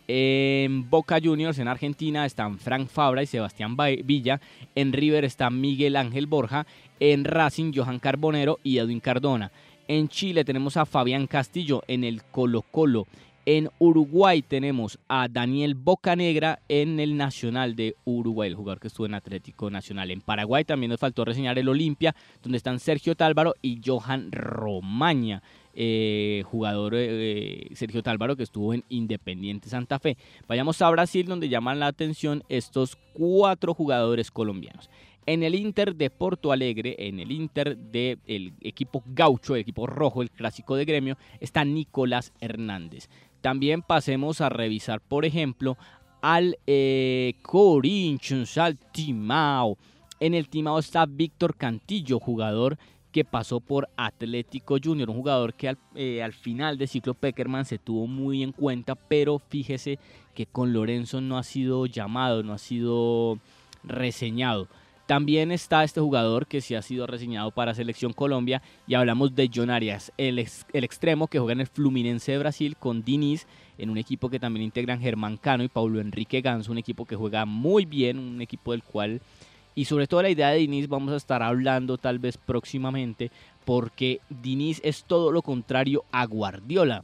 En Boca Juniors, en Argentina, están Frank Fabra y Sebastián Ba- Villa. En River está Miguel Ángel Borja. En Racing, Johan Carbonero y Edwin Cardona. En Chile tenemos a Fabián Castillo en el Colo Colo. En Uruguay tenemos a Daniel Bocanegra en el Nacional de Uruguay, el jugador que estuvo en Atlético Nacional. En Paraguay también nos faltó reseñar el Olimpia, donde están Sergio Tálvaro y Johan Romaña, eh, jugador eh, Sergio Tálvaro que estuvo en Independiente Santa Fe. Vayamos a Brasil, donde llaman la atención estos cuatro jugadores colombianos. En el Inter de Porto Alegre, en el Inter del equipo gaucho, el equipo rojo, el clásico de gremio, está Nicolás Hernández. También pasemos a revisar, por ejemplo, al eh, Corinthians, al Timao. En el Timao está Víctor Cantillo, jugador que pasó por Atlético Junior, un jugador que al, eh, al final de ciclo Peckerman se tuvo muy en cuenta, pero fíjese que con Lorenzo no ha sido llamado, no ha sido reseñado. También está este jugador que sí ha sido reseñado para Selección Colombia y hablamos de John Arias, el, el extremo que juega en el Fluminense de Brasil con Diniz, en un equipo que también integran Germán Cano y Paulo Enrique Ganso, un equipo que juega muy bien, un equipo del cual, y sobre todo la idea de Diniz vamos a estar hablando tal vez próximamente, porque Diniz es todo lo contrario a Guardiola.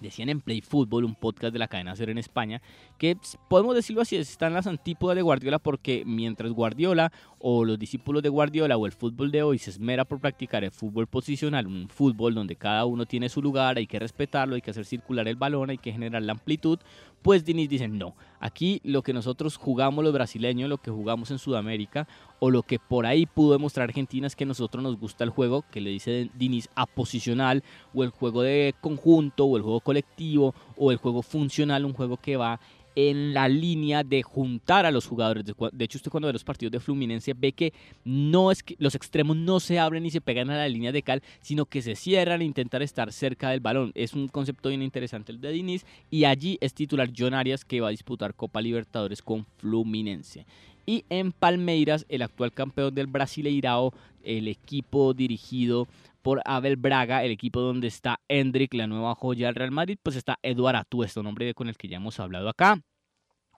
Decían en Play Football, un podcast de la cadena Ser en España, que podemos decirlo así, están las antípodas de Guardiola porque mientras Guardiola o los discípulos de Guardiola o el fútbol de hoy se esmera por practicar el fútbol posicional, un fútbol donde cada uno tiene su lugar, hay que respetarlo, hay que hacer circular el balón, hay que generar la amplitud, pues Diniz dice no, aquí lo que nosotros jugamos los brasileños, lo que jugamos en Sudamérica o lo que por ahí pudo demostrar Argentina es que a nosotros nos gusta el juego, que le dice Diniz aposicional o el juego de conjunto o el juego colectivo o el juego funcional, un juego que va en la línea de juntar a los jugadores. De hecho, usted cuando ve los partidos de Fluminense ve que no es que los extremos no se abren y se pegan a la línea de cal, sino que se cierran e intentar estar cerca del balón. Es un concepto bien interesante el de Diniz y allí es titular John Arias que va a disputar Copa Libertadores con Fluminense. Y en Palmeiras, el actual campeón del Brasileirao, el equipo dirigido por Abel Braga, el equipo donde está Hendrik, la nueva joya del Real Madrid, pues está Eduardo Atuesto, nombre con el que ya hemos hablado acá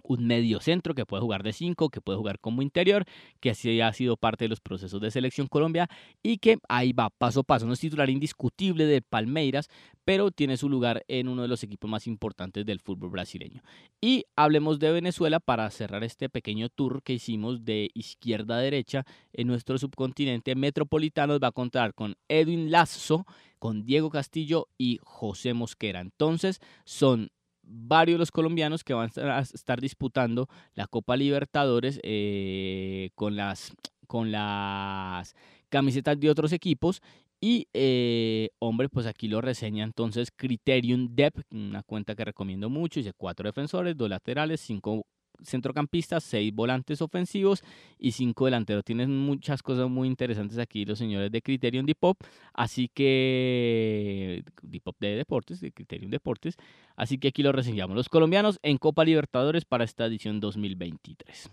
un medio centro que puede jugar de 5, que puede jugar como interior, que así ha sido parte de los procesos de selección Colombia y que ahí va paso a paso. No es titular indiscutible de Palmeiras, pero tiene su lugar en uno de los equipos más importantes del fútbol brasileño. Y hablemos de Venezuela para cerrar este pequeño tour que hicimos de izquierda a derecha en nuestro subcontinente metropolitano. Va a contar con Edwin Lazo, con Diego Castillo y José Mosquera. Entonces son varios de los colombianos que van a estar disputando la Copa Libertadores eh, con, las, con las camisetas de otros equipos. Y, eh, hombre, pues aquí lo reseña entonces Criterium Dep, una cuenta que recomiendo mucho. Dice cuatro defensores, dos laterales, cinco centrocampistas, seis volantes ofensivos y cinco delanteros. Tienen muchas cosas muy interesantes aquí los señores de Criterion Depop, así que Depop de Deportes, de Criterion Deportes, así que aquí lo reseñamos. Los colombianos en Copa Libertadores para esta edición 2023.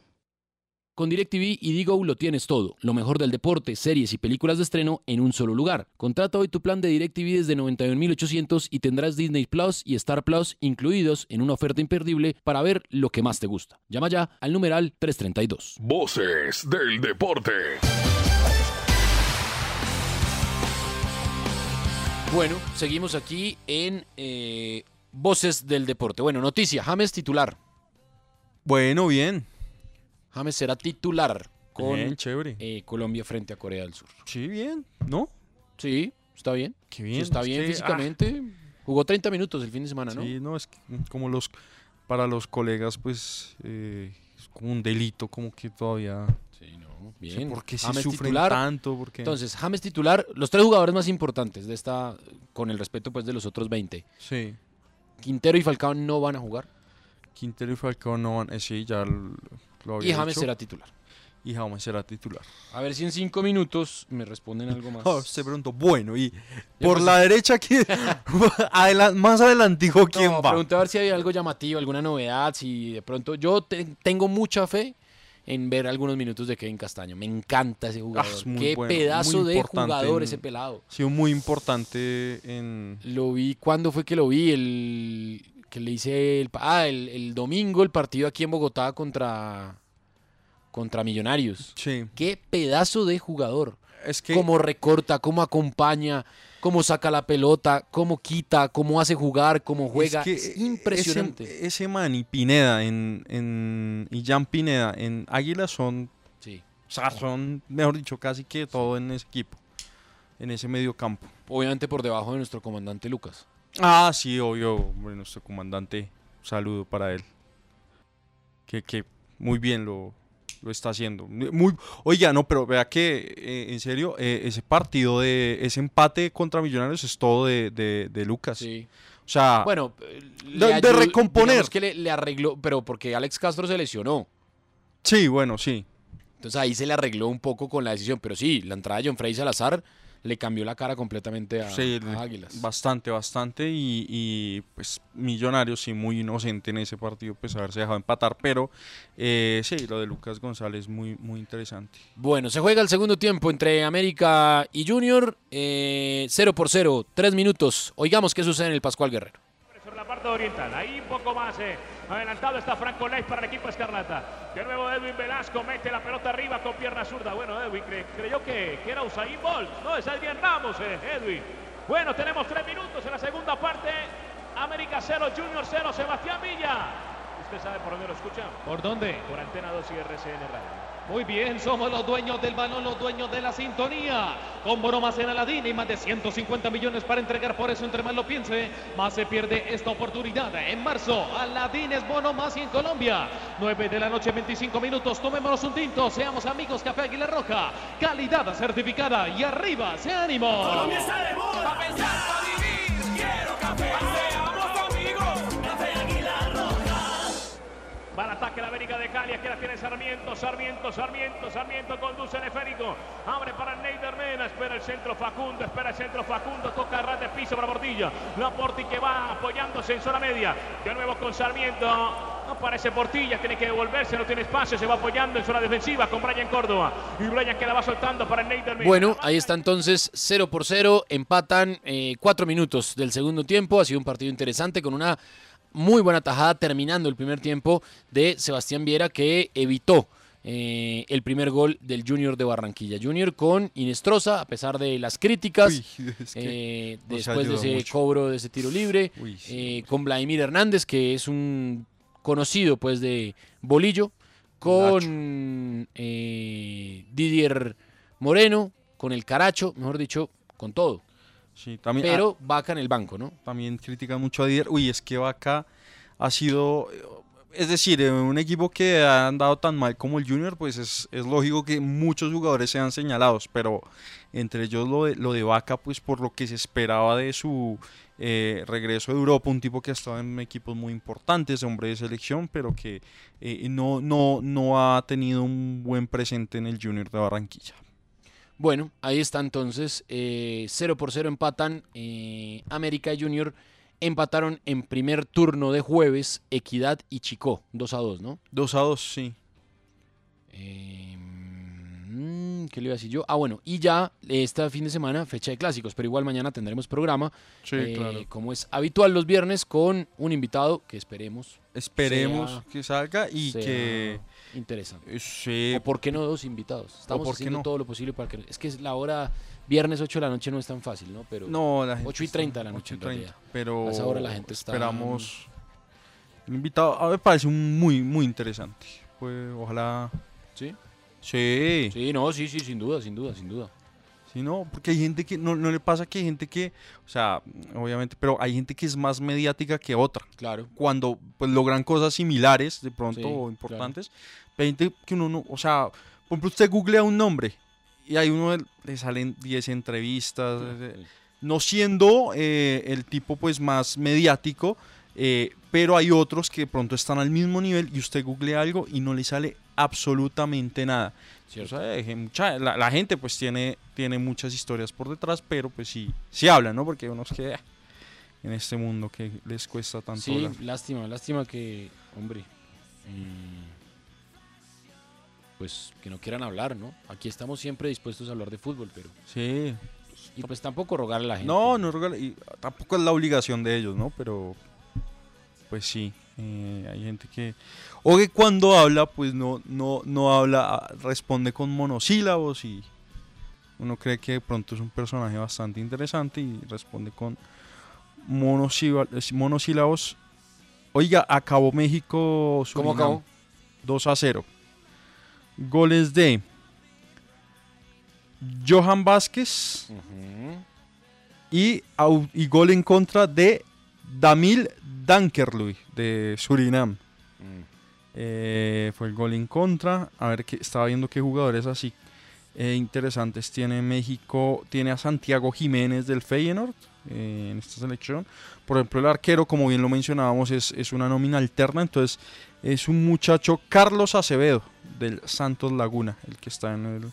Con DirecTV y Digo lo tienes todo. Lo mejor del deporte, series y películas de estreno en un solo lugar. Contrata hoy tu plan de DirecTV desde 91.800 y tendrás Disney Plus y Star Plus incluidos en una oferta imperdible para ver lo que más te gusta. Llama ya al numeral 332. Voces del deporte. Bueno, seguimos aquí en eh, Voces del Deporte. Bueno, noticia, James titular. Bueno, bien. James será titular con Bien, chévere. eh, Colombia frente a Corea del Sur. Sí, bien, ¿no? Sí, está bien. Qué Sí, bien. está es bien que, físicamente. Jugó 30 minutos el fin de ah, semana, ¿no? Sí, no, es que, mm, como los, para los colegas, pues, eh, es como un delito, como que todavía, Sí, no, bien. ¿por qué se James sufren titular. tanto? Porque, Entonces, James titular, los tres jugadores más importantes de esta, con el respeto pues de los otros 20. sí, Quintero y Falcao no van a jugar Quintero y Falcao no van, eh, sí, ya y James será titular. y James será titular. A ver si en cinco minutos me responden algo [LAUGHS] más. Se preguntó, bueno, y por la derecha, [LAUGHS] [LAUGHS] ¿quién? Más adelantico, ¿quién No, va? pregunté a ver si había algo llamativo, alguna novedad, si de pronto yo te- tengo mucha fe en ver algunos minutos de Kevin Castaño. Me encanta ese jugador. Ah, es Qué bueno, pedazo de jugador en- ese pelado. Ha sido muy importante en... Lo vi, ¿cuándo fue que lo vi? El que le hice el, ah, el, el domingo el partido aquí en Bogotá contra contra Millonarios. Sí, Qué pedazo de jugador. es que... Cómo recorta, cómo acompaña, cómo saca la pelota, cómo quita, cómo hace jugar, cómo juega. Es, que Es impresionante. Ese, ese man y Pineda en, en, y Jan Pineda en Águila son, Sí. o sea, son, mejor dicho, casi que todo en ese equipo, en ese medio campo. Obviamente por debajo de nuestro comandante Lucas. Ah, sí, obvio, hombre, nuestro comandante, un saludo para él. Que, que muy bien lo, lo está haciendo. Muy, oiga, no, pero vea que, eh, en serio, eh, ese partido de, ese empate contra Millonarios es todo de, de, de Lucas. Sí. O sea, Bueno, eh, de- de ayudó- recomponer. digamos que le, le arregló, pero porque Alex Castro se lesionó. sí, bueno, sí. Entonces ahí se le arregló un poco con la decisión. Pero sí, la entrada de John Frey Salazar le cambió la cara completamente a, Sí, a Águilas. Bastante, bastante. Y, y, pues Millonarios sí muy inocente en ese partido, pues haberse dejado empatar. Pero eh, sí, lo de Lucas González muy, muy interesante. Bueno, se juega el segundo tiempo entre América y Junior. 0 por 0, 3 minutos. Oigamos qué sucede en el Pascual Guerrero. Sobre la parte oriental, ahí un poco más eh, adelantado está Franco Leis para el equipo Escarlata. De nuevo Edwin Velasco mete la pelota arriba con pierna zurda. Bueno, Edwin cre- creyó que, que era Usain Bolt. No, es Adrián Ramos, eh, Edwin. Bueno, tenemos tres minutos en la segunda parte. América 0, Junior 0, Sebastián Villa. ¿Usted sabe por dónde lo escucha? ¿Por dónde? Por Antena 2 y RCN Radio. Muy bien, somos los dueños del balón, los dueños de la sintonía. Con bono más en Aladín y más de 150 millones para entregar. Por eso, entre más lo piense, más se pierde esta oportunidad. En marzo, Aladín es bono más y en Colombia. 9 de la noche, 25 minutos. Tomémonos un tinto. Seamos amigos Café Águila Roja. Calidad certificada. Y arriba, se ánimo. Colombia está de moda. Pensar. Quiero café. Va al ataque la América de Cali, aquí la tiene Sarmiento, Sarmiento, Sarmiento, Sarmiento conduce el esférico, abre para Neider Mena, espera el centro Facundo, espera el centro Facundo, toca ras de piso para Portilla, la Porti que va apoyándose en zona media, de nuevo con Sarmiento, No parece Portilla, tiene que devolverse, no tiene espacio, se va apoyando en zona defensiva con Brian Córdoba. Y Brian que la va soltando para Neider Bueno, ahí está entonces 0 por 0, empatan eh, cuatro minutos del segundo tiempo, ha sido un partido interesante con una muy buena tajada terminando el primer tiempo de Sebastián Viera que evitó eh, el primer gol del Junior de Barranquilla. Junior con Inestrosa, a pesar de las críticas, Uy, [LAUGHS] es que eh, después de ese mucho. cobro de ese tiro libre, Uy, sí. eh, con Vladimir Hernández, que es un conocido pues de Bolillo, con eh, Didier Moreno, con el Caracho, mejor dicho, con todo. Sí, también, Pero Vaca en el banco, ¿no? también critican mucho a Didier. Uy, es que Vaca ha sido, es decir, eh, un equipo que ha andado tan mal como el Junior, pues es, es lógico que muchos jugadores sean señalados, pero entre ellos lo de, lo de Vaca, pues por lo que se esperaba de su eh, regreso de Europa, un tipo que ha estado en equipos muy importantes, hombre de selección, pero que eh, no, no, no ha tenido un buen presente en el Junior de Barranquilla. Bueno, ahí está entonces. 0 por 0 empatan. eh, América y Junior empataron en primer turno de jueves. Equidad y Chicó. 2 a 2, ¿no? 2 a 2, sí. Eh, mm, ¿Qué le iba a decir yo? Ah, bueno, y ya este fin de semana, fecha de clásicos, pero igual mañana tendremos programa, Sí, eh, claro. como es habitual los viernes, con un invitado que esperemos Esperemos sea- que salga y sea que interesante eh, Sí. ¿O ¿Por qué no dos invitados? Estamos por haciendo todo lo posible para que... Es que es la hora viernes 8 de la noche no es tan fácil, ¿no? Pero no, la gente 8 y 30 de la noche 8 y 30, Pero a esa hora la gente está... Esperamos un invitado. A mí me parece muy, muy interesante. Pues ojalá... ¿Sí? Sí. Sí, no, sí, sí, sin duda, sin duda, sin duda. Sí, no, porque hay gente que, no, no, le pasa que hay gente que, o sea, obviamente, pero hay gente que es más mediática que otra. Claro. Cuando pues, logran cosas similares de pronto o importantes. 20 que uno no, o sea, por ejemplo, usted googlea un nombre y ahí uno le salen 10 entrevistas, eh, no siendo eh, el tipo pues más mediático, eh, pero hay otros que pronto están al mismo nivel y usted googlea algo y no le sale absolutamente nada. O sea, eh, mucha, la, la, gente pues tiene, tiene muchas historias por detrás, pero pues sí, sí habla, ¿no? Porque unos que ah, en este mundo que les cuesta tanto. Sí, hablar. lástima, lástima que, hombre, eh, pues que no quieran hablar, ¿no? Aquí estamos siempre dispuestos a hablar de fútbol, pero... Sí. Y pues tampoco rogarle a la gente. No, no regala- y tampoco es la obligación de ellos, ¿no? Pero pues sí, eh, hay gente que o que cuando habla pues no no no habla, ah, responde con monosílabos y uno cree que de pronto es un personaje bastante interesante y responde con monosílabos. Oiga, acabó México ¿Cómo Surinam, acabó? 2 a 0. Goles de Johan Vázquez y, gol en contra de Damil Dankerluy de Surinam. Mm. Eh, fue el gol en contra. A ver, que estaba viendo qué jugadores así eh, interesantes tiene México. Tiene a Santiago Jiménez del Feyenoord eh, en esta selección. Por ejemplo, el arquero, como bien lo mencionábamos, es, es una nómina alterna. Entonces, es un muchacho, Carlos Acevedo, del Santos Laguna, el que está en el,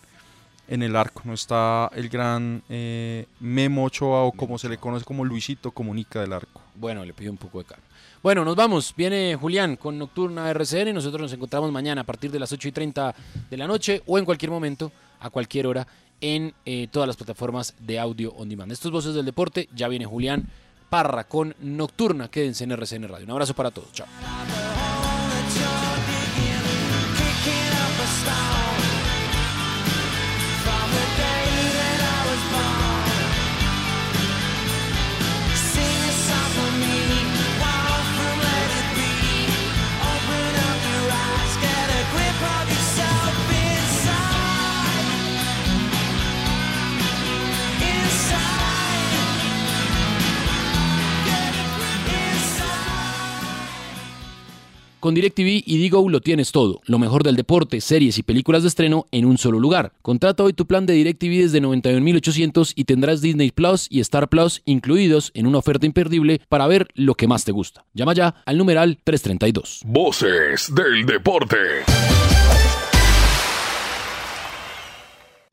en el arco. No está el gran eh, Memo Ochoa o como se le conoce como Luisito Comunica del arco. Bueno, le pido un poco de calma. Bueno, nos vamos. Viene Julián con Nocturna RCN nosotros nos encontramos mañana a partir de las 8 y 30 de la noche o en cualquier momento, a cualquier hora, en eh, todas las plataformas de audio on demand. Estos voces del deporte, ya viene Julián Parra con Nocturna. Quédense en RCN Radio. Un abrazo para todos. Chao. Con DirecTV y Digo lo tienes todo. Lo mejor del deporte, series y películas de estreno en un solo lugar. Contrata hoy tu plan de DirecTV desde 91.800 y tendrás Disney Plus y Star Plus incluidos en una oferta imperdible para ver lo que más te gusta. Llama ya al numeral 332. Voces del deporte.